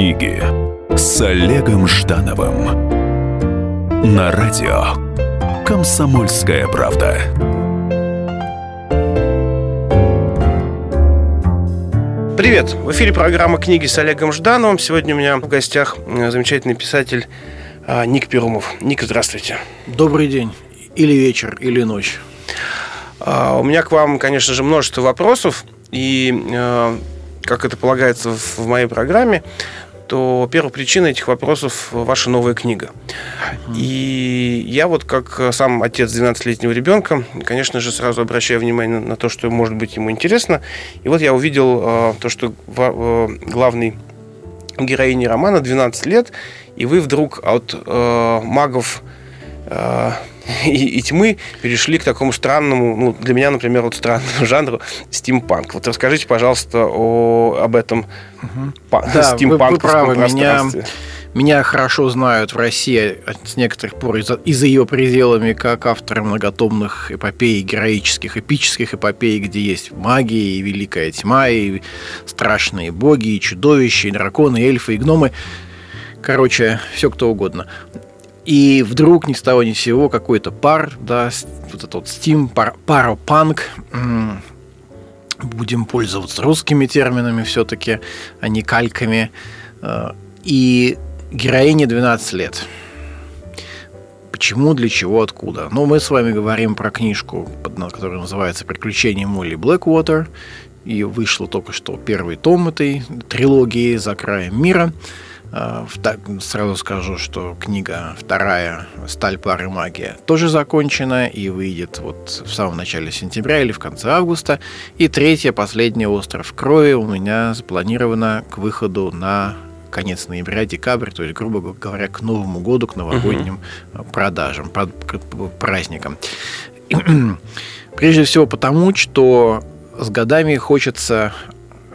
Книги с Олегом Ждановым на радио Комсомольская правда. Привет! В эфире программа «Книги с Олегом Ждановым». Сегодня у меня в гостях э, замечательный писатель а, Ник Перумов. Ник, здравствуйте. Добрый день. Или вечер, или ночь. А, у меня к вам, конечно же, множество вопросов. И, э, как это полагается в моей программе, то первая причина этих вопросов – ваша новая книга. И я вот как сам отец 12-летнего ребенка, конечно же, сразу обращаю внимание на то, что может быть ему интересно. И вот я увидел э, то, что э, главный героине романа 12 лет, и вы вдруг от э, магов э, и, и тьмы перешли к такому странному, ну, для меня, например, вот странному жанру стимпанк. Вот расскажите, пожалуйста, о, об этом угу. да, стимпанковском вы, вы правы. Меня, меня хорошо знают в России с некоторых пор и за, и за ее пределами как автора многотомных эпопей, героических, эпических эпопей, где есть магия и великая тьма, и страшные боги, и чудовища, и драконы, и эльфы, и гномы. Короче, все кто угодно. И вдруг ни с того ни с сего какой-то пар, да, вот этот вот Steam, пар, паропанк, будем пользоваться русскими терминами все-таки, а не кальками. Э, и героине 12 лет. Почему, для чего, откуда? Ну, мы с вами говорим про книжку, которая называется «Приключения Молли Блэквотер». И вышло только что первый том этой трилогии «За краем мира». А, сразу скажу, что книга вторая «Сталь, пар и магия» тоже закончена и выйдет вот в самом начале сентября или в конце августа. И третья, последняя «Остров крови» у меня запланирована к выходу на конец ноября, декабрь, то есть, грубо говоря, к Новому году, к новогодним uh продажам, праздникам. Прежде всего потому, что с годами хочется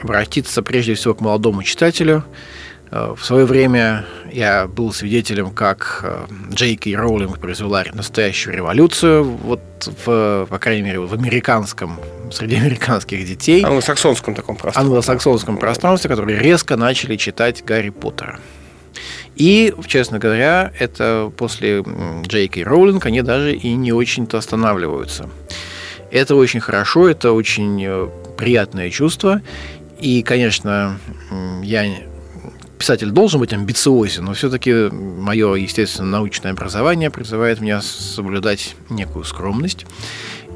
обратиться прежде всего к молодому читателю, Э, в свое время я был свидетелем, как э, Джей Кей Роулинг произвела настоящую революцию, вот в, по крайней мере, в американском, среди американских детей. Англосаксонском таком пространстве. Англосаксонском пространстве, которые резко начали читать Гарри Поттера. И, честно говоря, это после Джей Кей Роулинг они даже и не очень-то останавливаются. Это очень хорошо, это очень э, приятное чувство. И, конечно, я писатель должен быть амбициозен, но все-таки мое, естественно, научное образование призывает меня соблюдать некую скромность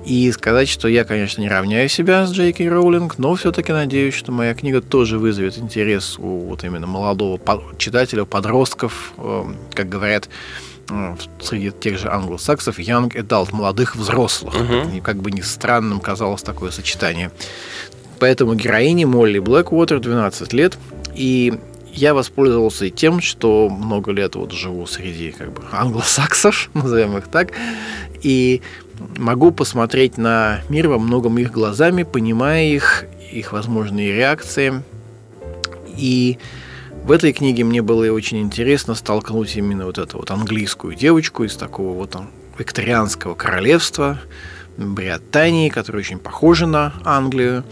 и сказать, что я, конечно, не равняю себя с Джей Кей Роулинг, но все-таки надеюсь, что моя книга тоже вызовет интерес у вот именно молодого читателя, подростков, эм, как говорят э, среди тех же англосаксов, young adult, молодых взрослых. Uh-huh. И как бы ни странным казалось такое сочетание. Поэтому героине Молли Блэквотер 12 лет, и я воспользовался и тем, что много лет вот живу среди как бы англосаксов, назовем их так, и могу посмотреть на мир во многом их глазами, понимая их, их возможные реакции. И в этой книге мне было очень интересно столкнуть именно вот эту вот английскую девочку из такого вот викторианского королевства, Британии, которая очень похожа на Англию,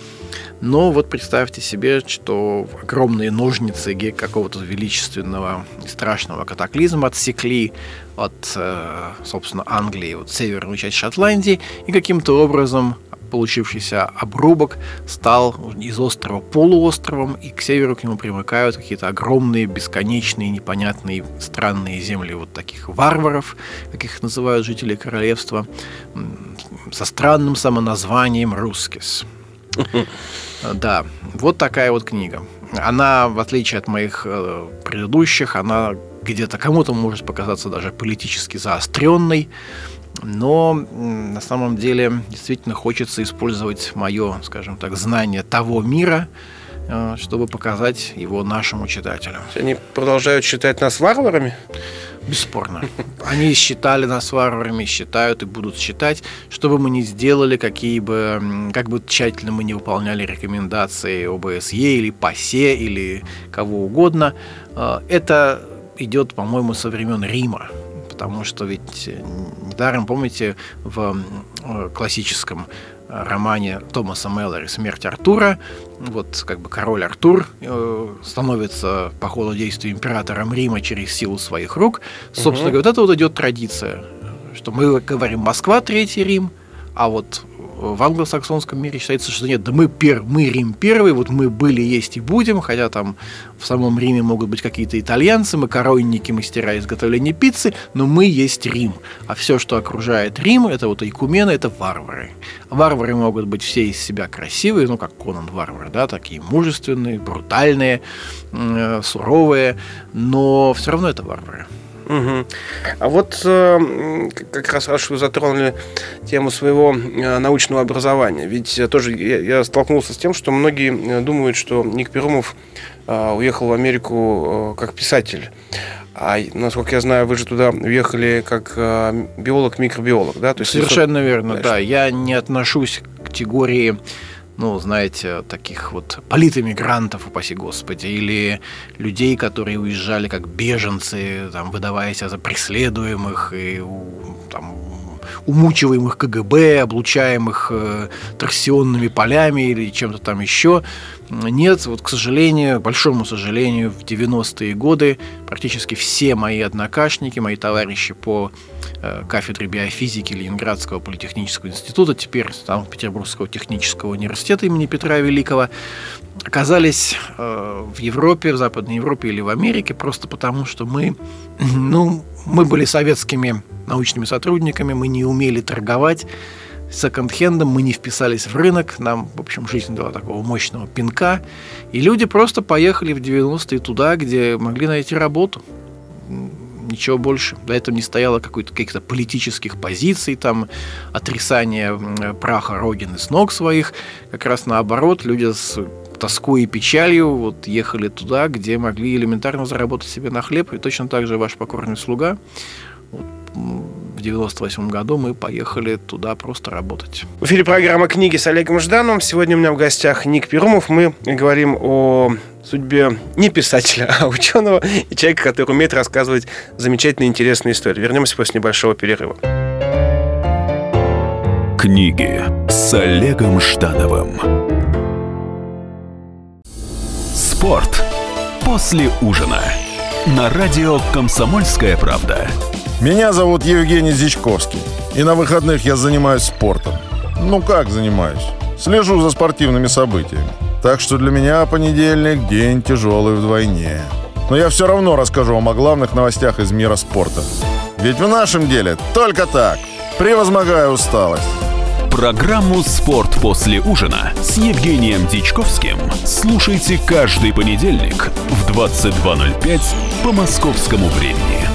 но вот представьте себе, что огромные ножницы какого-то величественного и страшного катаклизма отсекли от, э, собственно, Англии, вот северную часть Шотландии, и каким-то образом получившийся обрубок стал из острова полуостровом, и к северу к нему примыкают какие-то огромные, бесконечные, непонятные, странные земли вот таких варваров, каких называют жители королевства, со странным самоназванием «Рускис». Да, вот такая вот книга. Она, в отличие от моих э, предыдущих, она где-то кому-то может показаться даже политически заостренной, но на самом деле действительно хочется использовать мое, скажем так, знание того мира, э, чтобы показать его нашему читателю. Они продолжают считать нас варварами? Бесспорно. Они считали нас варварами, считают и будут считать, что бы мы ни сделали, какие бы, как бы тщательно мы не выполняли рекомендации ОБСЕ или ПАСЕ или кого угодно. Э, это идет, по-моему, со времен Рима потому что ведь недаром, помните, в э, классическом романе Томаса Меллори «Смерть Артура». Вот как бы король Артур э, становится по ходу действия императором Рима через силу своих рук. Собственно говоря, вот это вот идет традиция, что мы говорим «Москва, Третий Рим», а вот в англосаксонском мире считается, что нет, да мы, пер, мы Рим первый, вот мы были, есть и будем, хотя там в самом Риме могут быть какие-то итальянцы, макаронники, мастера изготовления пиццы, но мы есть Рим. А все, что окружает Рим, это вот икумены, это варвары. Варвары могут быть все из себя красивые, ну, как Конан варвар, да, такие мужественные, брутальные, э, суровые, но все равно это варвары. Угу. А вот э, как раз раз вы затронули тему своего э, научного образования, ведь тоже я, я столкнулся с тем, что многие э, думают, что Ник Перумов уехал в Америку как писатель. А насколько я знаю, вы же туда уехали как биолог-микробиолог, да? То есть Совершенно верно, да. Я не отношусь к категории ну, знаете, таких вот политэмигрантов, упаси господи, или людей, которые уезжали как беженцы, там, выдавая за преследуемых и там, умучиваемых КГБ, облучаемых э, торсионными полями или чем-то там еще. Нет, вот, к сожалению, большому сожалению, в 90-е годы практически все мои однокашники, мои товарищи по э, кафедре биофизики Ленинградского политехнического института, теперь Санкт-Петербургского технического университета имени Петра Великого, оказались э, в Европе, в Западной Европе или в Америке просто потому, что мы, ну, мы были советскими научными сотрудниками, мы не умели торговать, секонд-хендом, мы не вписались в рынок, нам, в общем, жизнь дала такого мощного пинка, и люди просто поехали в 90-е туда, где могли найти работу. Ничего больше. До этого не стояло каких-то политических позиций, там, отрисания праха Родины с ног своих. Как раз наоборот, люди с тоской и печалью вот ехали туда, где могли элементарно заработать себе на хлеб. И точно так же ваш покорный слуга вот, в 98 году мы поехали туда просто работать. В эфире программа «Книги» с Олегом Ждановым. Сегодня у меня в гостях Ник Перумов. Мы говорим о судьбе не писателя, а ученого и человека, который умеет рассказывать замечательные интересные истории. Вернемся после небольшого перерыва. Книги с Олегом Ждановым. Спорт после ужина на радио «Комсомольская правда». Меня зовут Евгений Зичковский. И на выходных я занимаюсь спортом. Ну как занимаюсь? Слежу за спортивными событиями. Так что для меня понедельник – день тяжелый вдвойне. Но я все равно расскажу вам о главных новостях из мира спорта. Ведь в нашем деле только так. Превозмогая усталость. Программу «Спорт после ужина» с Евгением Дичковским слушайте каждый понедельник в 22.05 по московскому времени.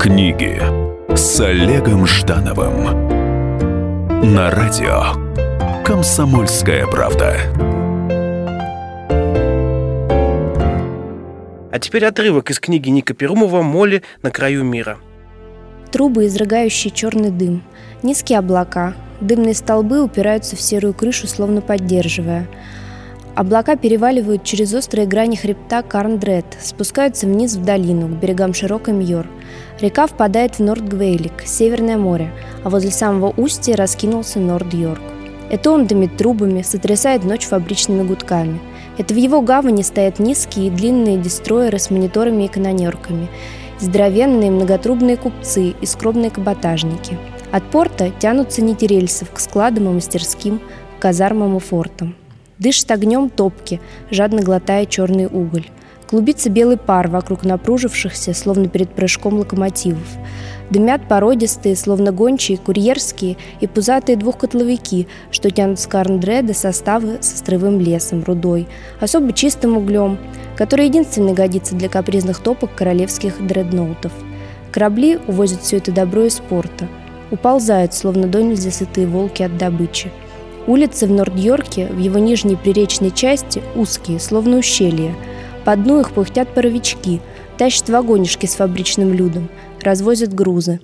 Книги с Олегом Ждановым на радио Комсомольская правда. А теперь отрывок из книги Ника Перумова «Моли на краю мира». Трубы, изрыгающие черный дым, низкие облака, дымные столбы упираются в серую крышу, словно поддерживая. Облака переваливают через острые грани хребта Карндред, спускаются вниз в долину, к берегам широкой Мьор – Река впадает в Норд-Гвейлик, Северное море, а возле самого устья раскинулся Норд-Йорк. Это он дымит трубами, сотрясает ночь фабричными гудками. Это в его гавани стоят низкие и длинные дестройеры с мониторами и канонерками, здоровенные многотрубные купцы и скромные каботажники. От порта тянутся нити рельсов к складам и мастерским, к казармам и фортам. Дышит огнем топки, жадно глотая черный уголь. Клубится белый пар вокруг напружившихся, словно перед прыжком локомотивов. Дымят породистые, словно гончие, курьерские и пузатые двухкотловики, что тянут с Карндреда составы со строевым лесом, рудой, особо чистым углем, который единственный годится для капризных топок королевских дредноутов. Корабли увозят все это добро из порта. Уползают, словно до нельзя сытые волки от добычи. Улицы в Норд-Йорке, в его нижней приречной части, узкие, словно ущелья – по дну их пыхтят паровички, тащат вагонишки с фабричным людом, развозят грузы.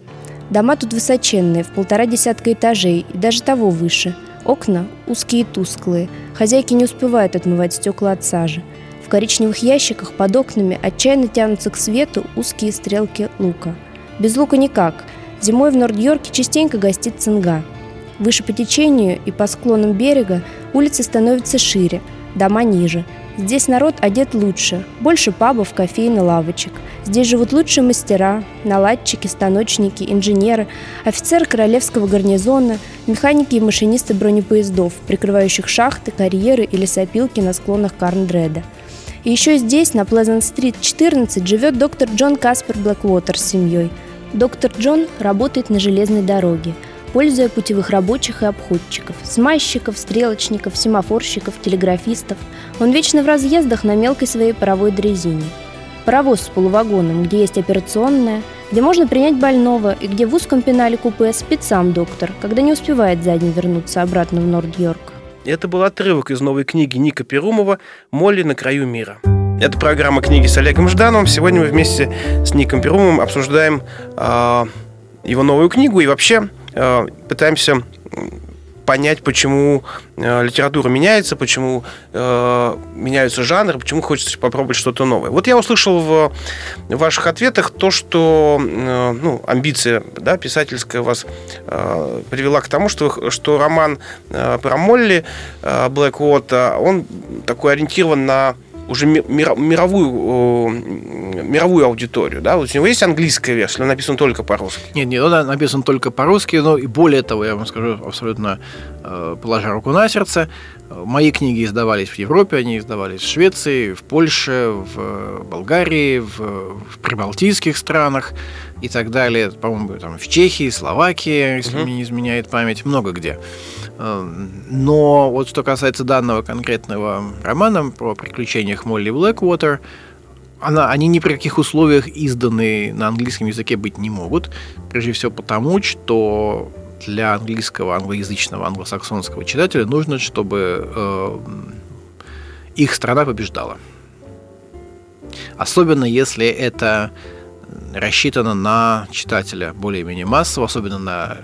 Дома тут высоченные, в полтора десятка этажей и даже того выше. Окна узкие и тусклые. Хозяйки не успевают отмывать стекла от сажи. В коричневых ящиках под окнами отчаянно тянутся к свету узкие стрелки лука. Без лука никак. Зимой в Норд-Йорке частенько гостит цинга. Выше по течению и по склонам берега улицы становятся шире, дома ниже. Здесь народ одет лучше, больше пабов, кофеин и лавочек. Здесь живут лучшие мастера, наладчики, станочники, инженеры, офицеры королевского гарнизона, механики и машинисты бронепоездов, прикрывающих шахты, карьеры или сопилки на склонах Карндреда. И еще здесь, на Плезант-стрит 14, живет доктор Джон Каспер Блэквотер с семьей. Доктор Джон работает на железной дороге – пользуя путевых рабочих и обходчиков, смайщиков, стрелочников, семафорщиков, телеграфистов. Он вечно в разъездах на мелкой своей паровой дрезине. Паровоз с полувагоном, где есть операционная, где можно принять больного и где в узком пенале купе спит сам доктор, когда не успевает за вернуться обратно в Норд-Йорк. Это был отрывок из новой книги Ника Перумова «Молли на краю мира». Это программа «Книги с Олегом Ждановым». Сегодня мы вместе с Ником Перумовым обсуждаем э, его новую книгу и вообще пытаемся понять, почему э, литература меняется, почему э, меняются жанры, почему хочется попробовать что-то новое. Вот я услышал в, в ваших ответах то, что э, ну, амбиция да, писательская вас э, привела к тому, что, что роман э, про Молли э, Блэквота, он такой ориентирован на уже мировую, мировую аудиторию, да? Вот у него есть английская версия, он написан только по-русски? Нет, нет, он написан только по-русски, но и более того, я вам скажу абсолютно э, положа руку на сердце, мои книги издавались в Европе, они издавались в Швеции, в Польше, в Болгарии, в, в прибалтийских странах и так далее, по-моему, там в Чехии, Словакии, если угу. мне не изменяет память, много где. Эм, но вот что касается данного конкретного романа про приключениях Молли Блэквотер, она, они ни при каких условиях изданы на английском языке быть не могут. Прежде всего потому, что для английского, англоязычного, англосаксонского читателя нужно, чтобы э, их страна побеждала. Особенно если это рассчитано на читателя более-менее массового, особенно на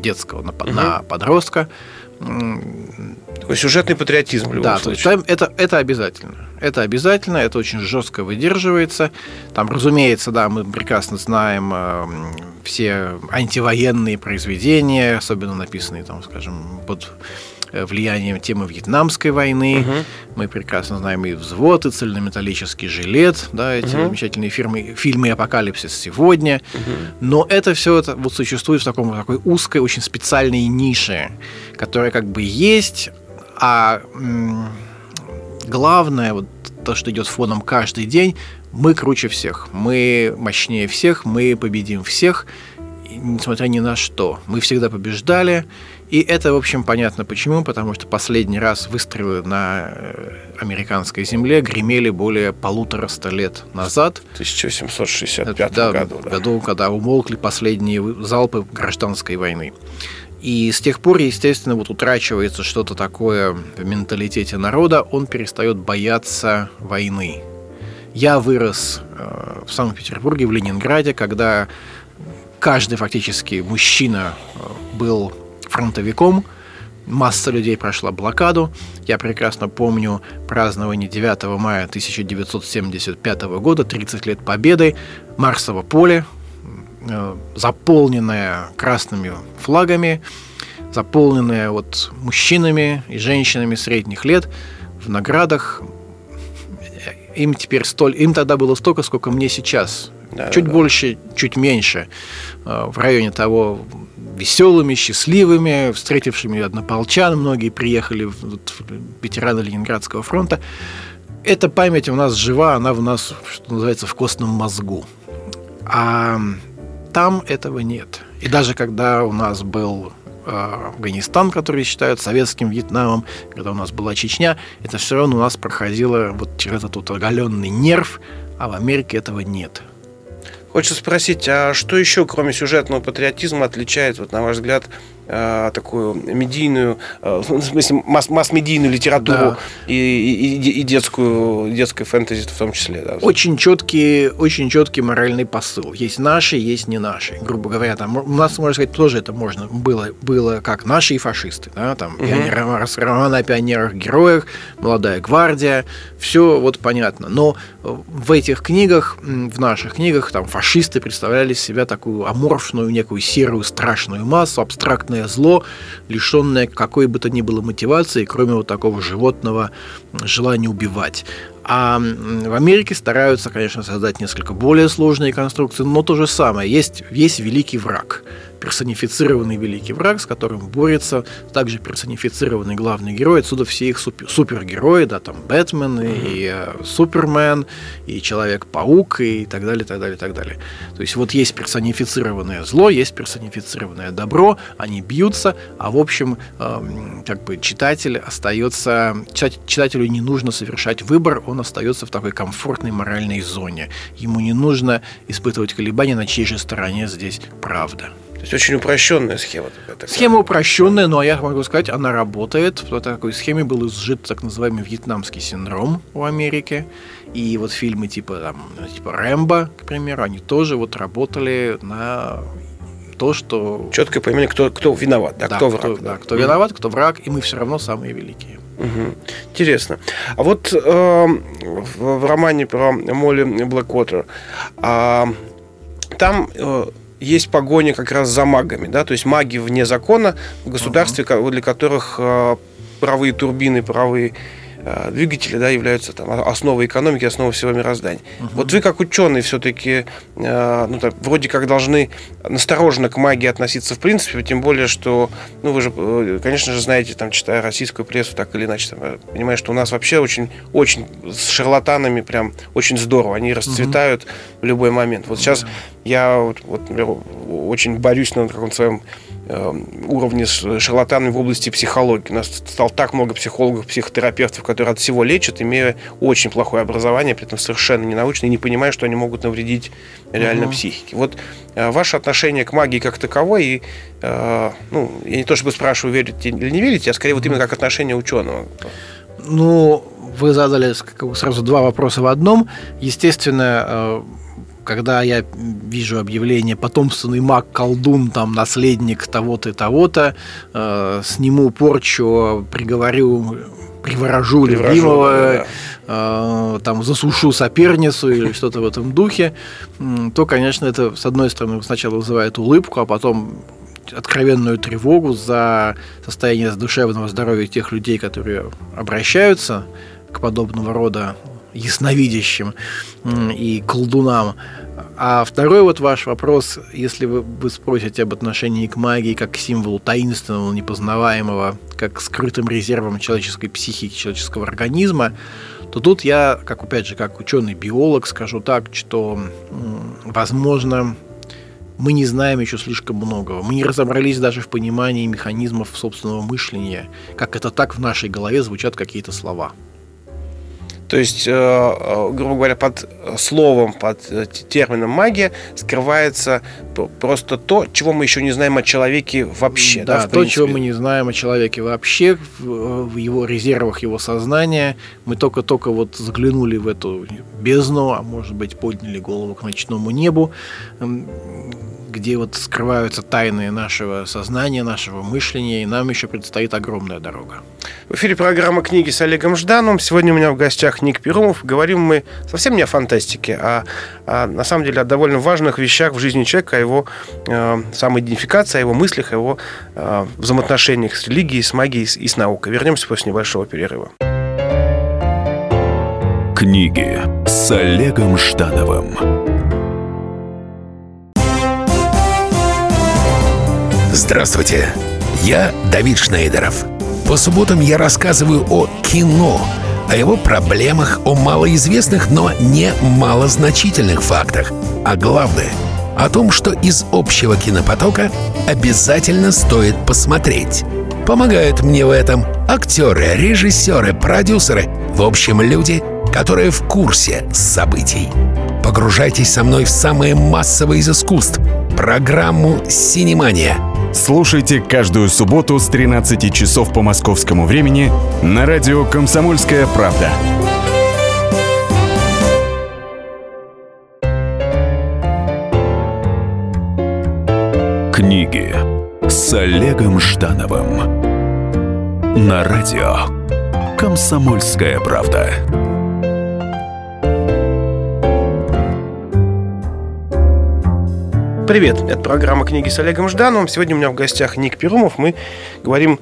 детского, на, угу. на подростка. Такой сюжетный патриотизм в любом да, случае. То есть, это, это обязательно. Это обязательно, это очень жестко выдерживается. Там, разумеется, да, мы прекрасно знаем э, все антивоенные произведения, особенно написанные, там, скажем, под влиянием темы Вьетнамской войны. Угу. Мы прекрасно знаем и «Взвод», и «Цельнометаллический жилет», да, эти угу. замечательные фирмы, фильмы «Апокалипсис сегодня». Угу. Но это все это вот существует в таком, такой узкой, очень специальной нише, которая как бы есть, а м- главное, вот то, что идет фоном каждый день, мы круче всех, мы мощнее всех, мы победим всех, несмотря ни на что. Мы всегда побеждали, и это, в общем, понятно почему, потому что последний раз выстрелы на э, американской земле гремели более полутора ста лет назад. В 1765 да, году. Да. году, когда умолкли последние залпы гражданской войны. И с тех пор, естественно, вот утрачивается что-то такое в менталитете народа, он перестает бояться войны. Я вырос э, в Санкт-Петербурге, в Ленинграде, когда каждый фактически мужчина э, был фронтовиком. Масса людей прошла блокаду. Я прекрасно помню празднование 9 мая 1975 года, 30 лет Победы, Марсово поле, э, заполненное красными флагами, заполненное вот мужчинами и женщинами средних лет в наградах. Им теперь столь, им тогда было столько, сколько мне сейчас. Да, чуть да, больше, чуть меньше. Э, в районе того, веселыми, счастливыми, встретившими однополчан. Многие приехали, вот, ветераны Ленинградского фронта. Эта память у нас жива, она в нас, что называется, в костном мозгу. А там этого нет. И даже когда у нас был э, Афганистан, который считают советским Вьетнамом, когда у нас была Чечня, это все равно у нас проходило вот через этот вот оголенный нерв, а в Америке этого нет. Хочется спросить, а что еще, кроме сюжетного патриотизма, отличает, вот, на ваш взгляд, э, такую медийную, э, в смысле масс- масс-медийную литературу Да. и, и, и детскую, детское фэнтези в том числе. Да. Очень четкий, очень четкий моральный посыл. Есть наши, есть не наши. Грубо говоря, там у нас, можно сказать, тоже это можно было, было как наши и фашисты. Да? Там пионеры, рас- романы о пионерах-героях, молодая гвардия, все вот понятно. Но в этих книгах, в наших книгах, там фашисты представляли себя такую аморфную, некую серую, страшную массу, абстрактное зло, лишенное какой бы то ни было мотивации, кроме вот такого животного желания убивать. А в Америке стараются, конечно, создать несколько более сложные конструкции, но то же самое. Есть, есть великий враг, персонифицированный великий враг, с которым борется также персонифицированный главный герой. Отсюда все их супер, супергерои, да, там Бэтмен и э, Супермен, и Человек-паук, и так далее, так далее, так далее. То есть вот есть персонифицированное зло, есть персонифицированное добро, они бьются, а в общем, эм, как бы читатель остается, читателю не нужно совершать выбор, он остается в такой комфортной моральной зоне. Ему не нужно испытывать колебания, на чьей же стороне здесь правда. Есть очень упрощенная схема. такая. Схема упрощенная, но я могу сказать, она работает. В такой схеме был изжит так называемый вьетнамский синдром в Америке. И вот фильмы типа, там, типа Рэмбо, к примеру, они тоже вот работали на то, что... Четкое понимание, кто, кто виноват, да, Да, кто кто, враг. да, кто виноват, кто враг, и мы все равно самые великие. Мгм. Интересно. А вот э, в, в романе про Молли Блэквотер а, там э, есть погоня как раз за магами, да, то есть маги вне закона в государстве, для которых э, правые турбины, правые двигатели, да, являются там основой экономики, основой всего мироздания. Вот вы как ученый все-таки, ну, так, вроде как должны настороженно к магии относиться в принципе, тем более, что, ну, вы же, э, конечно же, знаете, там, читая российскую прессу, так или иначе, там, э, понимаешь, что у нас вообще очень, очень с шарлатанами прям очень здорово, они расцветают в любой момент. Вот сейчас я, вот, вот, очень борюсь на каком-то своем э, уровне с шарлатанами в области психологии. У нас стало так много психологов, психотерапевтов, которые от всего лечат, имея очень плохое образование, при этом совершенно ненаучное, и не понимая, что они могут навредить реально психике. Вот э, ваше отношение к магии как таковой, и, э, ну, я не то чтобы спрашиваю, верите или не верите, а скорее вот именно как отношение ученого. Ну, вы задали сразу два вопроса в одном. Естественно, э, когда я вижу объявление «потомственный маг, колдун, там, наследник того-то и того-то», э, сниму порчу, приговорю, приворожу, Приворожу, любимого, да, э, там, засушу соперницу или что-то в этом духе, то, конечно, это, с одной стороны, сначала вызывает улыбку, а потом откровенную тревогу за состояние душевного здоровья тех людей, которые обращаются к подобного рода ясновидящим и колдунам. А второй вот ваш вопрос, если вы, вы спросите об отношении к магии как к символу таинственного, непознаваемого, как к скрытым резервам человеческой психики, человеческого организма, то тут я, как опять же, как ученый-биолог, скажу так, что, возможно, мы не знаем еще слишком многого. Мы не разобрались даже в понимании механизмов собственного мышления, как это так в нашей голове звучат какие-то слова. То есть, э, э, грубо говоря, под словом, под э, термином магия скрывается просто то, чего мы еще не знаем о человеке вообще. Да, Да, то, чего мы не знаем о человеке вообще, в, его резервах, его сознания. Мы только-только вот заглянули в эту бездну, а может быть подняли голову к ночному небу, где вот скрываются тайны нашего сознания, нашего мышления, и нам еще предстоит огромная дорога. В эфире программа «Книги» с Олегом Ждановым. Сегодня у меня в гостях Ник Перумов. Говорим мы совсем не о фантастике, а, а на самом деле о довольно важных вещах в жизни человека, о его э, самоидентификации, о его мыслях, о его э, взаимоотношениях с религией, с магией и с наукой. Вернемся после небольшого перерыва. Книги с Олегом Ждановым. Здравствуйте, я Давид Шнейдеров. По субботам я рассказываю о кино, о его проблемах, о малоизвестных, но не малозначительных фактах. А главное, о том, что из общего кинопотока обязательно стоит посмотреть. Помогают мне в этом актеры, режиссеры, продюсеры, в общем, люди, которые в курсе событий. Погружайтесь со мной в самое массовое из искусств – программу «Синемания». Слушайте каждую субботу с 13 часов по московскому времени на радио «Комсомольская правда». Книги с Олегом Ждановым на радио «Комсомольская правда». Привет, это программа «Книги с Олегом Ждановым». Сегодня у меня в гостях Ник Перумов. Мы говорим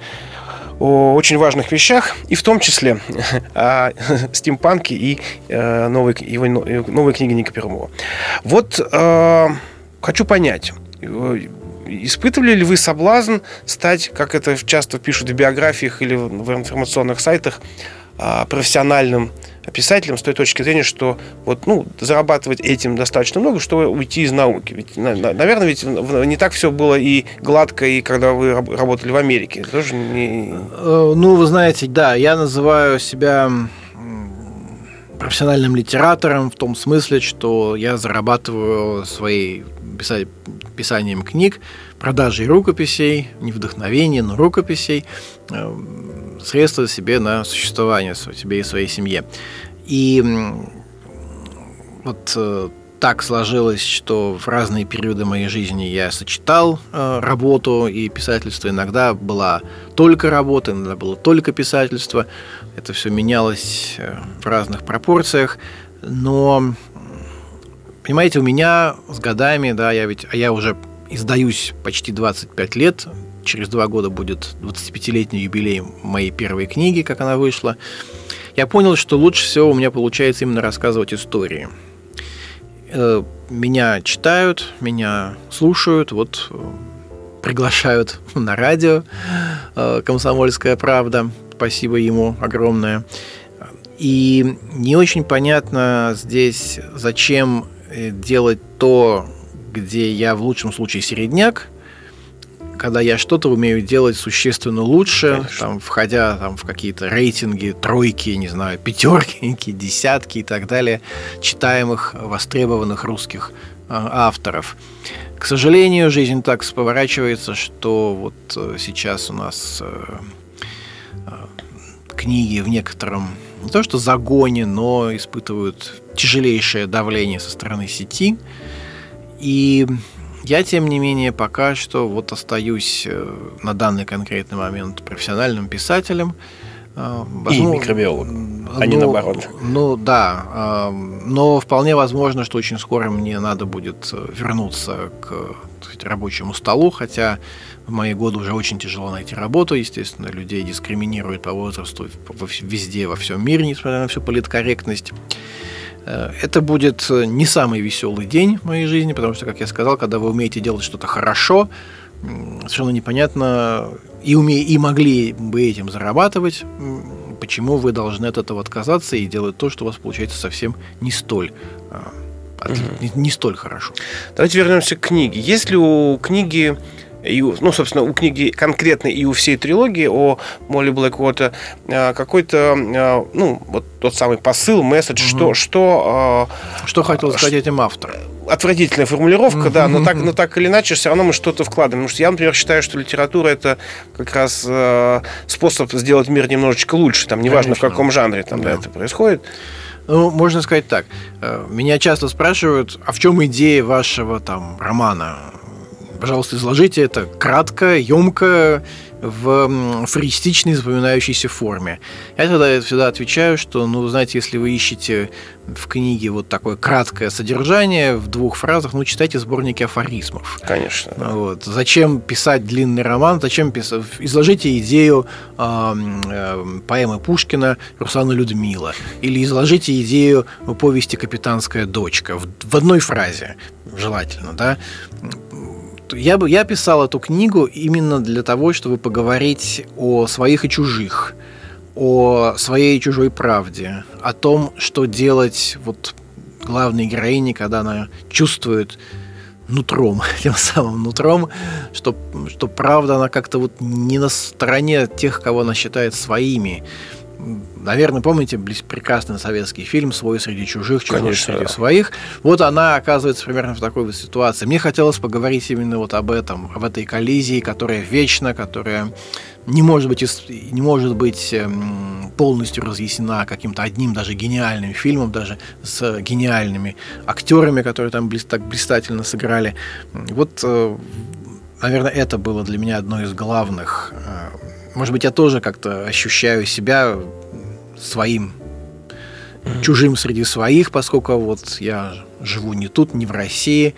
о очень важных вещах, и в том числе о стимпанке и э, новой, его, новой книге Ника Перумова. Вот э, хочу понять, э, испытывали ли вы соблазн стать, как это часто пишут в биографиях или в информационных сайтах, э, профессиональным писателем с той точки зрения, что вот, ну, зарабатывать этим достаточно много, чтобы уйти из науки. Ведь, наверное, ведь не так все было и гладко, и когда вы работали в Америке. Тоже не... Э, ну, вы знаете, да, я называю себя профессиональным литератором в том смысле, что я зарабатываю своей писанием книг, продажей рукописей, не вдохновения, но рукописей, э, средства себе на существование себе и своей семье. И вот э, так сложилось, что в разные периоды моей жизни я сочетал э, работу и писательство. Иногда была только работа, иногда было только писательство. Это все менялось э, в разных пропорциях. Но, понимаете, у меня с годами, да, я ведь, а я уже издаюсь почти 25 лет, через два года будет 25-летний юбилей моей первой книги, как она вышла, я понял, что лучше всего у меня получается именно рассказывать истории. Э, меня читают, меня слушают, вот э, приглашают на радио э, «Комсомольская правда». Спасибо ему огромное. И не очень понятно здесь, зачем делать то, где я в лучшем случае середняк, когда я что-то умею делать существенно лучше, там, входя там, в какие-то рейтинги, тройки, не знаю, пятерки, десятки и так далее, читаемых, востребованных русских э, авторов. К сожалению, жизнь так поворачивается, что вот э, сейчас у нас э, э, книги в некотором не то что загоне, но испытывают тяжелейшее давление со стороны сети. И я, тем не менее, пока что вот остаюсь э, на данный конкретный момент профессиональным писателем. Э, возможно, и микробиологом, а ну, не наоборот. Ну да, э, но вполне возможно, что очень скоро мне надо будет вернуться к сказать, рабочему столу, хотя в мои годы уже очень тяжело найти работу, естественно, людей дискриминируют по возрасту везде, во всем мире, несмотря на всю политкорректность. Э, это будет э, не самый веселый день в моей жизни, потому что, как я сказал, когда вы умеете делать что-то хорошо, совершенно непонятно, и, уме, и могли бы этим зарабатывать, почему вы должны от этого отказаться и делать то, что у вас получается совсем не столь угу. не, не столь хорошо. Давайте вернемся к книге. Есть ли у книги и, ну, собственно, у книги конкретно и у всей трилогии о Молли Блэквота какой-то, а, ну, вот тот самый посыл, месседж, угу. что... Что, а, что хотел сказать этим автор? Отвратительная формулировка, да, но так, но так или иначе все равно мы что-то вкладываем. Потому что я, например, считаю, что литература это как раз э, способ сделать мир немножечко лучше, там, неважно Конечно. в каком жанре там да. Да, это происходит. Ну, можно сказать так. Э, меня часто спрашивают, а в чем идея вашего там романа? Пожалуйста, изложите это кратко, емко, в фористичной запоминающейся форме. Я тогда всегда отвечаю, что, ну, знаете, если вы ищете в книге вот такое краткое содержание в двух фразах, ну, читайте сборники афоризмов. Конечно. Да. Вот. Зачем писать длинный роман? Зачем писать? Изложите идею э, э, поэмы Пушкина «Руслана Людмила». Или изложите идею повести «Капитанская дочка» в, в одной фразе, желательно, да? Я, бы, я писал эту книгу именно для того, чтобы поговорить о своих и чужих, о своей и чужой правде, о том, что делать вот главной героине, когда она чувствует нутром, тем самым нутром, что, что правда, она как-то вот не на стороне тех, кого она считает своими. Наверное, помните прекрасный советский фильм «Свой среди чужих, чужой Конечно, среди да. своих». Вот она оказывается примерно в такой вот ситуации. Мне хотелось поговорить именно вот об этом, об этой коллизии, которая вечна, которая не может быть, не может быть эм, полностью разъяснена каким-то одним даже гениальным фильмом, даже с гениальными актерами, которые там блист- так блистательно сыграли. Вот, э, наверное, это было для меня одно из главных. э, Может быть, я тоже как-то ощущаю себя своим чужим среди своих, поскольку вот я живу не тут, не в России,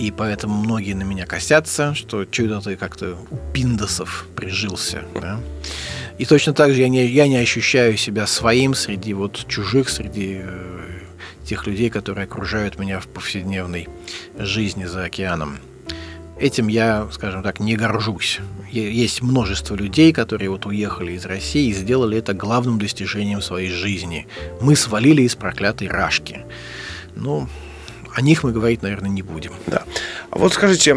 и поэтому многие на меня косятся, что чудо ты как-то у пиндосов прижился. да. И точно так же я не, я не ощущаю себя своим среди вот чужих, среди э, тех людей, которые окружают меня в повседневной жизни за океаном. Этим я, скажем так, не горжусь. Есть множество людей, которые вот уехали из России и сделали это главным достижением своей жизни. Мы свалили из проклятой рашки. Ну, о них мы говорить, наверное, не будем. Да. А вот скажите,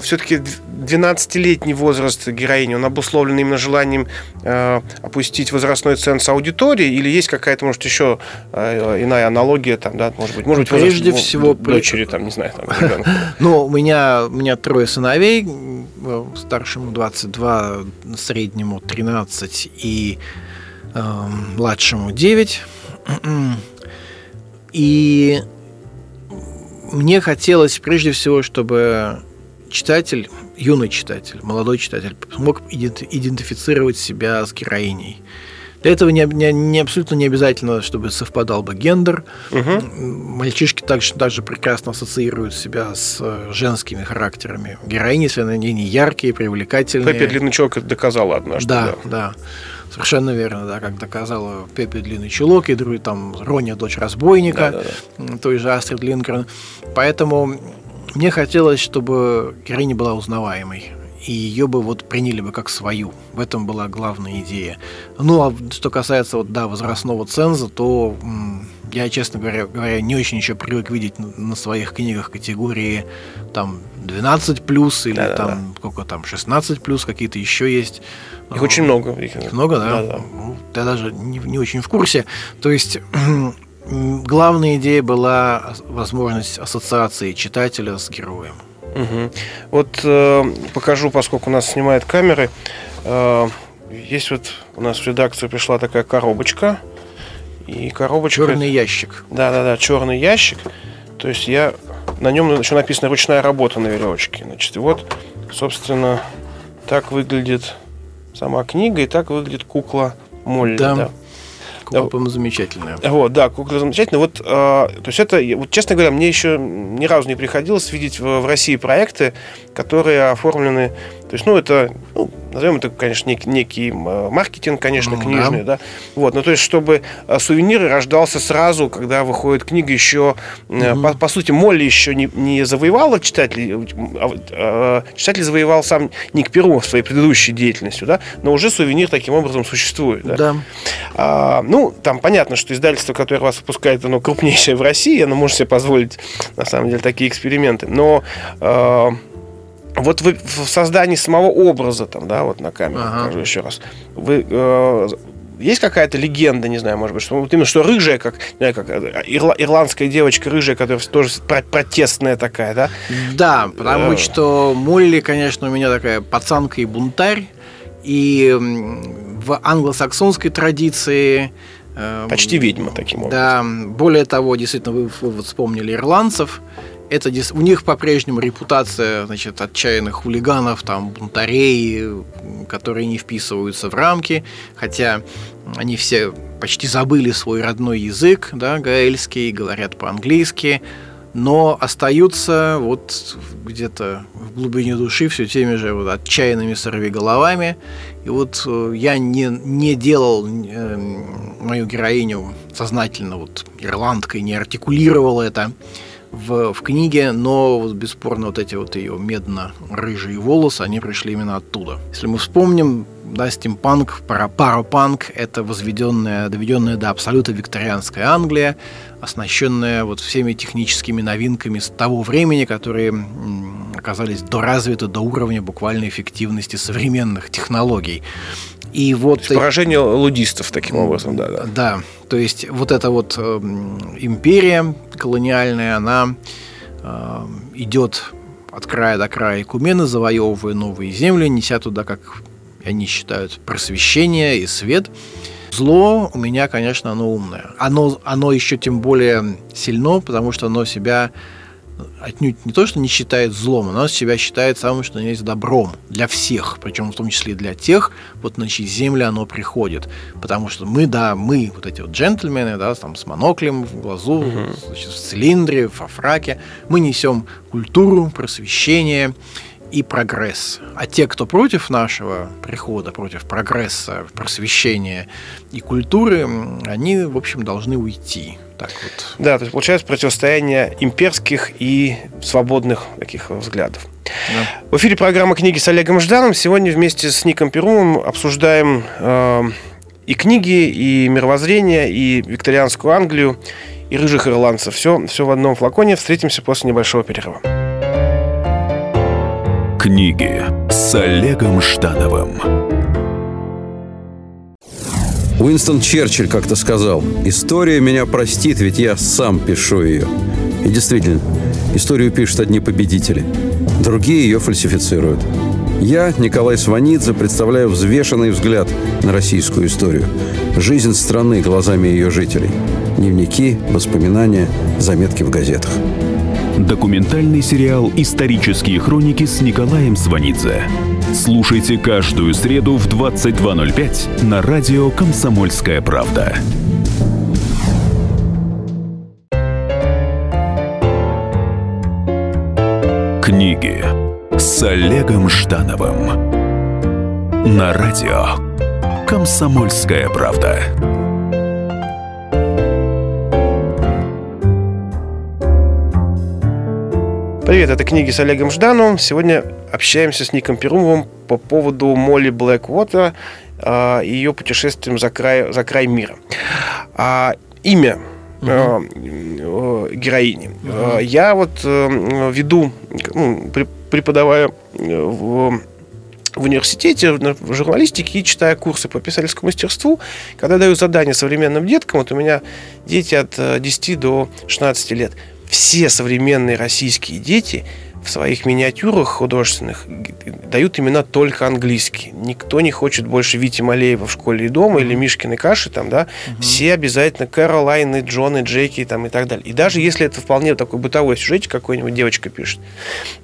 все-таки 12-летний возраст героини, он обусловлен именно желанием э, опустить возрастной ценз аудитории, или есть какая-то, может, еще э, иная аналогия, там, да, может быть, может быть, возраст, Прежде ну, всего, дочери, там, не знаю, там, ребенка. Ну, у меня, у меня трое сыновей, э, старшему 22, среднему 13 и э, младшему 9. И мне хотелось прежде всего, чтобы читатель, юный читатель, молодой читатель смог идент- идентифицировать себя с героиней. Для этого не, не- не абсолютно не обязательно, чтобы совпадал бы гендер. Мальчишки также, также прекрасно ассоциируют себя с женскими характерами героини, если они не яркие, привлекательные. Пеппи Длинный Чулок это доказала однажды. Да, да. Совершенно верно, да, как доказала Пеппи Длинный Чулок и другие, там Роня, дочь разбойника, Да-да-да. м, той же Астрид Лингрен. Поэтому мне хотелось, чтобы героиня была узнаваемой. И ее бы вот приняли бы как свою. В этом была главная идея. Ну, а что касается вот, да, возрастного ценза, то м, я, честно говоря, говоря, не очень еще привык видеть на, своих книгах категории там 12 плюс или Да-да-да. там сколько там 16 плюс, какие-то еще есть. Их очень много. Их, Их много, да? Да-да. Ну, Я даже не, не очень в курсе. То есть главная идея была возможность ассоциации читателя с героем. Мгм. Вот э, покажу, поскольку у нас снимают камеры. Э, есть вот у нас в редакцию пришла такая коробочка. И коробочка... Черный ящик. Да, да, да, черный ящик. То есть я на нем еще написано ручная работа на веревочке. Значит, и вот, собственно, так выглядит сама книга, и так выглядит кукла Молли. Да. да. Кукла, по-моему, замечательная. Вот, да, кукла замечательная. Вот, э, то есть это, вот, честно говоря, мне еще ни разу не приходилось видеть в, в России проекты, которые оформлены, то есть, ну, это, ну, назовем это, конечно, нек- некий м, маркетинг, конечно, Ну, книжный, да. Вот, ну, то есть, чтобы э, сувенир рождался сразу, когда выходит книга еще, э, по, по сути, Молли еще не, не завоевала читателей, а э, читатель завоевал сам Ник Перу своей предыдущей деятельностью, да, но уже сувенир таким образом существует, да. Да. А, ну, там понятно, что издательство, которое вас выпускает, оно крупнейшее в России, оно может себе позволить, на самом деле, такие эксперименты. Но а, вот вы в создании самого образа, там, да, вот на камеру Ага. покажу еще раз, вы э, есть какая-то легенда, не знаю, может быть, что вот именно что рыжая, как, не знаю, как э, ирла- ирландская девочка рыжая, которая тоже про- протестная такая, да? Да, потому Э. что Молли, конечно, у меня такая пацанка и бунтарь. И в англосаксонской традиции... э, Почти ведьма таким образом. Да, более того, действительно, вы вот вспомнили ирландцев. Это у них по-прежнему репутация, значит, отчаянных хулиганов, там, бунтарей, которые не вписываются в рамки, хотя они все почти забыли свой родной язык, да, гаэльский, говорят по-английски, но остаются вот где-то в глубине души все теми же вот отчаянными сорвиголовами. И вот э, я не, не делал э, мою героиню сознательно вот ирландкой, не артикулировал это в, в книге, но вот бесспорно вот эти вот ее медно-рыжие волосы, они пришли именно оттуда. Если мы вспомним, да, стимпанк, пара- парапанк – это возведенная, доведенная до абсолюта викторианская Англия, оснащенная вот всеми техническими новинками с того времени, которые м, оказались доразвиты до уровня буквальной эффективности современных технологий. И вот... То поражение лудистов таким образом, да, да. Да, то есть вот эта вот э, империя колониальная, она э, идет от края до края Кумены, завоевывая новые земли, неся туда, как они считают, просвещение и свет. Зло у меня, конечно, оно умное. Оно, оно еще тем более сильно, потому что оно себя отнюдь не то, что не считает злом, оно себя считает самым, что есть добром для всех, причем в том числе и для тех, вот на чьи земли оно приходит. Потому что мы, да, мы, вот эти вот джентльмены, да, там с моноклем в глазу, угу. значит, в цилиндре, в фраке, мы несем культуру, просвещение, и прогресс. А те, кто против нашего прихода, против прогресса, просвещения и культуры, они, в общем, должны уйти. Так вот. Да, то есть получается противостояние имперских и свободных таких взглядов. Да. В эфире программа «Книги с Олегом Жданом». Сегодня вместе с Ником Перумом обсуждаем э, и книги, и мировоззрение, и викторианскую Англию, и рыжих ирландцев. Все, все в одном флаконе. Встретимся после небольшого перерыва. Книги с Олегом Ждановым. Уинстон Черчилль как-то сказал, «История меня простит, ведь я сам пишу ее». И действительно, историю пишут одни победители, другие ее фальсифицируют. Я, Николай Сванидзе, представляю взвешенный взгляд на российскую историю. Жизнь страны глазами ее жителей. Дневники, воспоминания, заметки в газетах. Документальный сериал «Исторические хроники» с Николаем Сванидзе. Слушайте каждую среду в 22.05 на радио «Комсомольская правда». Книги с Олегом Ждановым на радио «Комсомольская правда». Привет, это книги с Олегом Ждановым. Сегодня общаемся с Ником Перумовым по поводу Молли Блэквотер э, и ее путешествием за край, за край мира. А, имя угу. э, героини. Угу. Я вот э, веду, ну, преподавая в в университете, в журналистике и читая курсы по писательскому мастерству, когда даю задания современным деткам, вот у меня дети от 10 до 16 лет, все современные российские дети в своих миниатюрах художественных дают имена только английские. Никто не хочет больше Вити Малеева в школе и дома или Мишкины каши там, да. Угу. Все обязательно Кэролайны, Джоны, Джеки там и так далее. И даже если это вполне такой бытовой сюжет, какой-нибудь девочка пишет,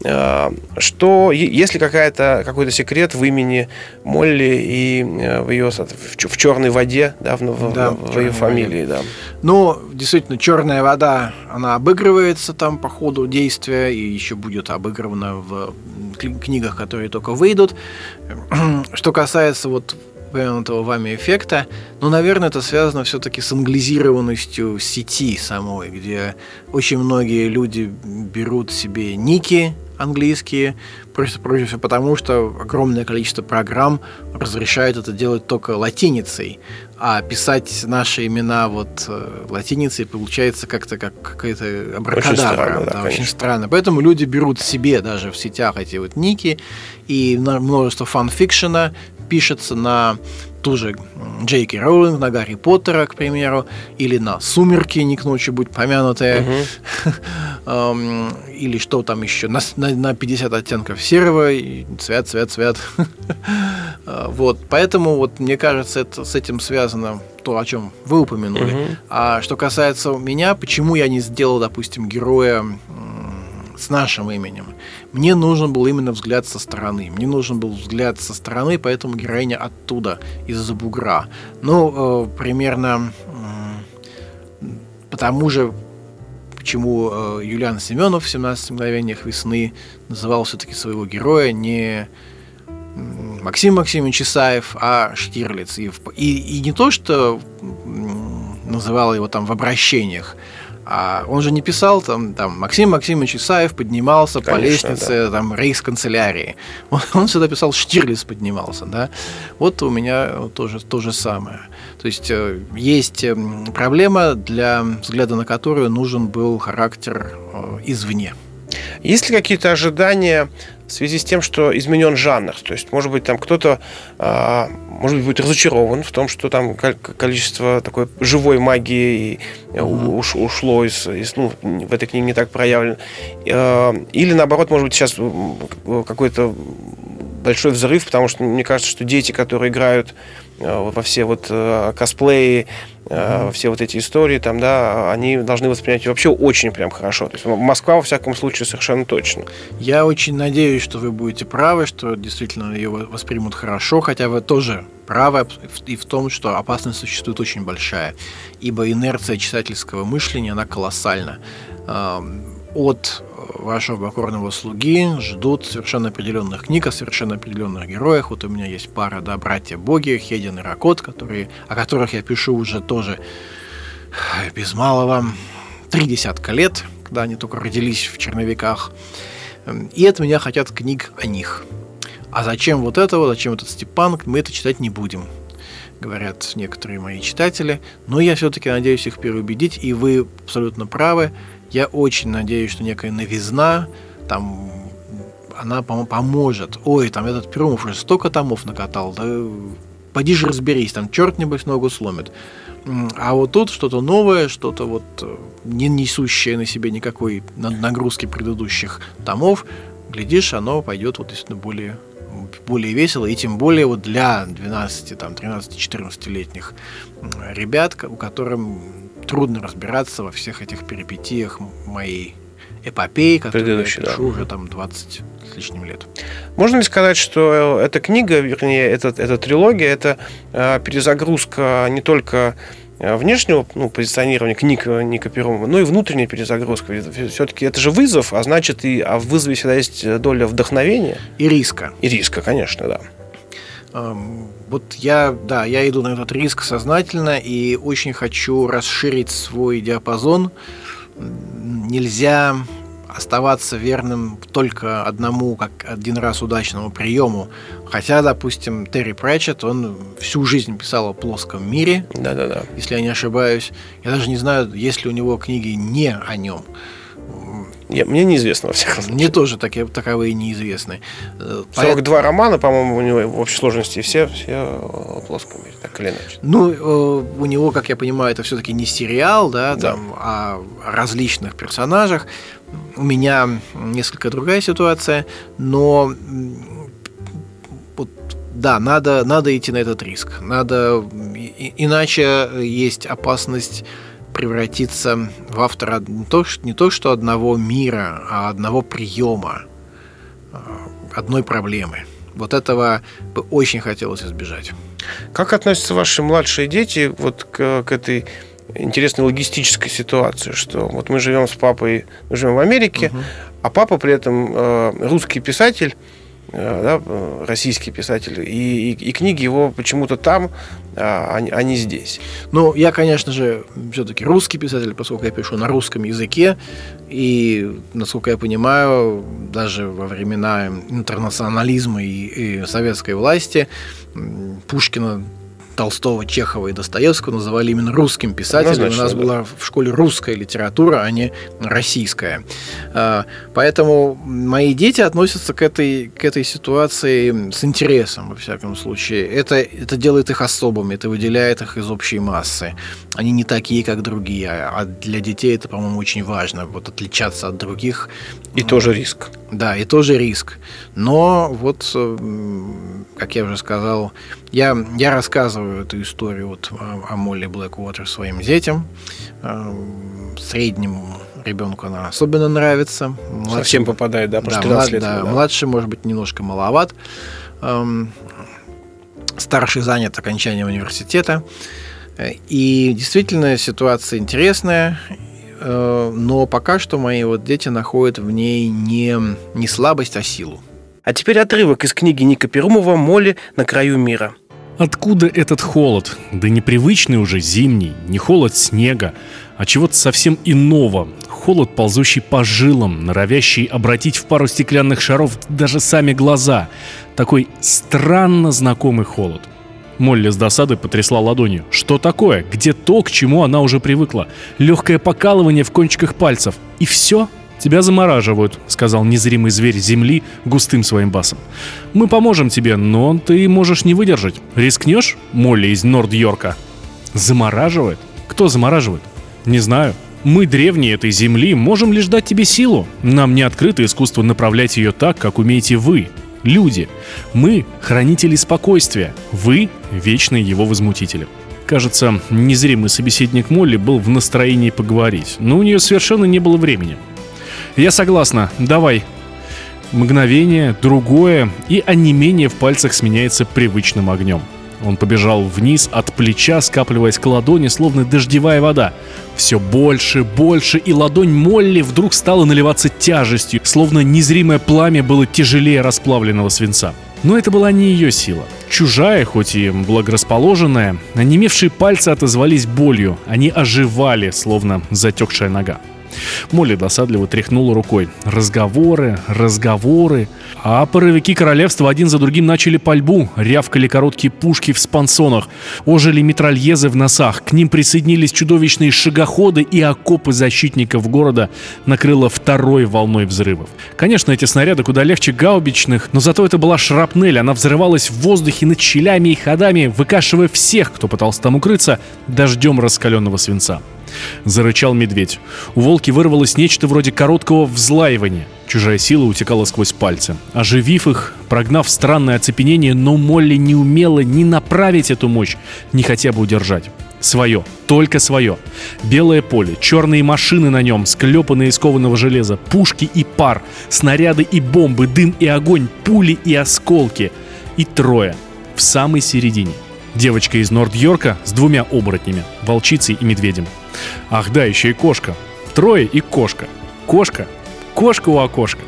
э, что если какая-то, какой-то секрет в имени Молли и э, в ее в, черной воде, да, в, да, в, в ее фамилии, воде. да. Ну, действительно, черная вода, она обыгрывается там по ходу действия и еще будет обыграна в книгах, которые только выйдут. Что касается вот упомянутого вами эффекта, ну, наверное, это связано все-таки с англизированностью сети самой, где очень многие люди берут себе ники английские, просто прежде всего потому, что огромное количество программ разрешает это делать только латиницей, а писать наши имена вот э, латиницей получается как-то как какая-то абракадабра. Очень странно, да, очень странно. Поэтому люди берут себе даже в сетях эти вот ники, и множество фанфикшена пишется на ту же Джейки Роулинг, на Гарри Поттера, к примеру, или на «Сумерки», не к ночи будь помянутые, или что там еще, на, на, на 50 оттенков серого, и цвет, цвет, цвет. А, вот, поэтому вот мне кажется, это с этим связано то, о чем вы упомянули. А что касается меня, почему я не сделал, допустим, героя с нашим именем. Мне нужен был именно взгляд со стороны. Мне нужен был взгляд со стороны, поэтому героиня оттуда, из-за бугра. Ну, э, примерно э, потому же, почему э, Юлиан Семенов в «17 мгновениях весны» называл все-таки своего героя не Максим Максимович Исаев, а Штирлиц. И, и, и не то, что называл его там в обращениях, а он же не писал там, там Максим Максимович Исаев поднимался Конечно, по лестнице да. там рейс-канцелярии. Он, он всегда писал Штирлиц поднимался, да. Вот у меня тоже то же самое. То есть э, есть эм, проблема, для взгляда на которую нужен был характер э, извне. Есть ли какие-то ожидания в связи с тем, что изменен жанр. То есть, может быть, там кто-то, а, может быть, будет разочарован в том, что там количество такой живой магии уш, ушло из, из ну, в этой книге не так проявлено. А, или, наоборот, может быть, сейчас какой-то большой взрыв, потому что мне кажется, что дети, которые играют Э, во все вот э, косплеи, mm-hmm. все вот эти истории там, да, они должны воспринять вообще очень прям хорошо. То есть Москва, во всяком случае, совершенно точно. Я очень надеюсь, что вы будете правы, что действительно ее воспримут хорошо, хотя вы тоже правы и в том, что опасность существует очень большая, ибо инерция читательского мышления, она колоссальна. От вашего покорного слуги ждут совершенно определенных книг о совершенно определенных героях. Вот у меня есть пара, да, братья-боги, Хедин и Ракот, которые, о которых я пишу уже тоже без малого три десятка лет, когда они только родились в черновиках. И от меня хотят книг о них. А зачем вот этого, зачем этот Степан, мы это читать не будем говорят некоторые мои читатели, но я все-таки надеюсь их переубедить, и вы абсолютно правы. Я очень надеюсь, что некая новизна там она поможет. Ой, там этот Перумов уже столько томов накатал, да поди же разберись, там черт небось ногу сломит. А вот тут что-то новое, что-то вот э, не несущее на себе никакой нагрузки предыдущих томов, глядишь, оно пойдет вот действительно более более весело, и тем более вот для 12, там, 13-14-летних ребят, у которым трудно разбираться во всех этих перипетиях моей эпопеи, которую я пишу да. уже там 20 с лишним лет. Можно ли сказать, что эта книга, вернее, эта, эта трилогия, это э, перезагрузка не только э, внешнего ну, позиционирования книг Ника Перумова, но и внутренняя перезагрузка. Все-таки это же вызов, а значит, и а в вызове всегда есть доля вдохновения. И риска. И риска, конечно, да. Вот я, да, я иду на этот риск сознательно и очень хочу расширить свой диапазон. Нельзя оставаться верным только одному, как один раз удачному приему. Хотя, допустим, Терри Пратчетт, он всю жизнь писал о плоском мире. Да-да-да. Если я не ошибаюсь. Я даже не знаю, есть ли у него книги не о нем. Я, мне неизвестно, во всяком случае. Мне тоже такие, таковые неизвестны. 42 Поэт... романа, по-моему, у него в общей сложности все, все о плоском мире, так или иначе. Ну, э, у него, как я понимаю, это все-таки не сериал, да, да. Там, о различных персонажах. У меня несколько другая ситуация, но вот, да, надо, надо идти на этот риск. Надо, иначе есть опасность превратиться в автора не то, не то что одного мира, а одного приема, а, одной проблемы. Вот этого бы очень хотелось избежать. Как относятся ваши младшие дети вот к, к этой интересной логистической ситуации, что вот мы живем с папой, мы живем в Америке, угу. а папа при этом э, русский писатель, да, российский писатель, и, и, и книги его почему-то там, а, а не здесь. Ну, я, конечно же, все-таки русский писатель, поскольку я пишу на русском языке, и, насколько я понимаю, даже во времена интернационализма и, и советской власти Пушкина Толстого, Чехова и Достоевского называли именно русским писателем. У нас да. была в школе русская литература, а не российская. А, поэтому мои дети относятся к этой, к этой ситуации с интересом, во всяком случае. Это, это делает их особыми, это выделяет их из общей массы. Они не такие, как другие. А для детей это, по-моему, очень важно. Вот отличаться от других. И тоже риск. Да, и тоже риск. Но вот, как я уже сказал, я, я рассказываю эту историю вот о, о Молли Блэквотер своим детям. Э, среднему ребенку она особенно нравится. Младший, Совсем попадает, да, да, млад, лет. Да, да, младший, может быть, немножко маловат. Эм, старший занят окончанием университета. И действительно ситуация интересная, э, но пока что мои вот дети находят в ней не, не слабость, а силу. А теперь отрывок из книги Ника Перумова «Молли на краю мира». Откуда этот холод? Да непривычный уже зимний, не холод снега, а чего-то совсем иного. Холод, ползущий по жилам, норовящий обратить в пару стеклянных шаров даже сами глаза. Такой странно знакомый холод. Молли с досадой потрясла ладонью. Что такое? Где то, к чему она уже привыкла? Легкое покалывание в кончиках пальцев. И все? «Тебя замораживают», — сказал незримый зверь земли густым своим басом. «Мы поможем тебе, но ты можешь не выдержать. Рискнешь, Молли из Норд-Йорка?» «Замораживает? Кто замораживает?» «Не знаю. Мы, древние этой земли, можем лишь дать тебе силу. Нам не открыто искусство направлять ее так, как умеете вы, люди. Мы — хранители спокойствия, вы — вечные его возмутители». Кажется, незримый собеседник Молли был в настроении поговорить, но у нее совершенно не было времени. «Я согласна, давай». Мгновение, другое, и онемение в пальцах сменяется привычным огнем. Он побежал вниз от плеча, скапливаясь к ладони, словно дождевая вода. Все больше, больше, и ладонь Молли вдруг стала наливаться тяжестью, словно незримое пламя было тяжелее расплавленного свинца. Но это была не ее сила. Чужая, хоть и благорасположенная, онемевшие пальцы отозвались болью. Они оживали, словно затекшая нога. Молли досадливо тряхнула рукой. Разговоры, разговоры. А паровики королевства один за другим начали пальбу. Рявкали короткие пушки в спансонах. Ожили метрольезы в носах. К ним присоединились чудовищные шагоходы и окопы защитников города накрыло второй волной взрывов. Конечно, эти снаряды куда легче гаубичных, но зато это была шрапнель. Она взрывалась в воздухе над щелями и ходами, выкашивая всех, кто пытался там укрыться, дождем раскаленного свинца. Зарычал медведь. У волки вырвалось нечто вроде короткого взлаивания. Чужая сила утекала сквозь пальцы. Оживив их, прогнав странное оцепенение, но Молли не умела ни направить эту мощь, ни хотя бы удержать. Свое, только свое. Белое поле, черные машины на нем, склепанные из кованого железа, пушки и пар, снаряды и бомбы, дым и огонь, пули и осколки. И трое. В самой середине. Девочка из Норд-Йорка с двумя оборотнями, волчицей и медведем. Ах да, еще и кошка. Трое и кошка. Кошка. Кошка у окошка.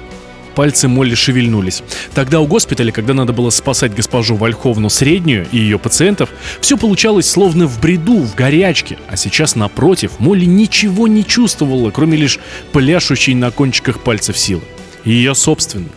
Пальцы Молли шевельнулись. Тогда у госпиталя, когда надо было спасать госпожу Вальховну Среднюю и ее пациентов, все получалось словно в бреду, в горячке. А сейчас, напротив, Молли ничего не чувствовала, кроме лишь пляшущей на кончиках пальцев силы. Ее собственной.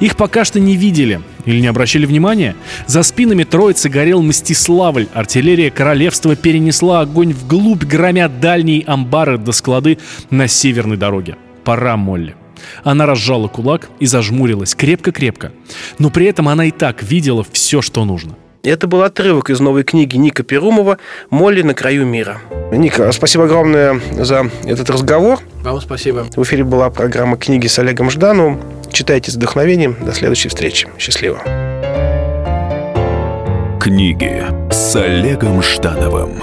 Их пока что не видели или не обращали внимания. За спинами троицы горел Мстиславль. Артиллерия королевства перенесла огонь вглубь, громя дальние амбары до склады на северной дороге. Пора, Молли. Она разжала кулак и зажмурилась крепко-крепко. Но при этом она и так видела все, что нужно. Это был отрывок из новой книги Ника Перумова «Молли на краю мира». Ника, спасибо огромное за этот разговор. Вам спасибо. В эфире была программа «Книги с Олегом Ждановым». Читайте с вдохновением. До следующей встречи. Счастливо. Книги с Олегом Ждановым.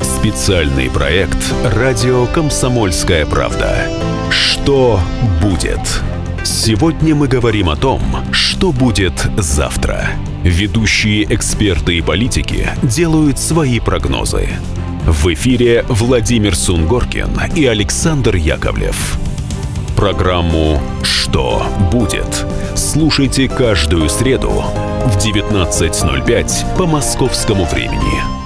Специальный проект «Радио Комсомольская правда». Что будет? Сегодня мы говорим о том, что будет завтра. Ведущие эксперты и политики делают свои прогнозы. В эфире Владимир Сунгоркин и Александр Яковлев. Программу «Что будет?» слушайте каждую среду в 19.05 по московскому времени.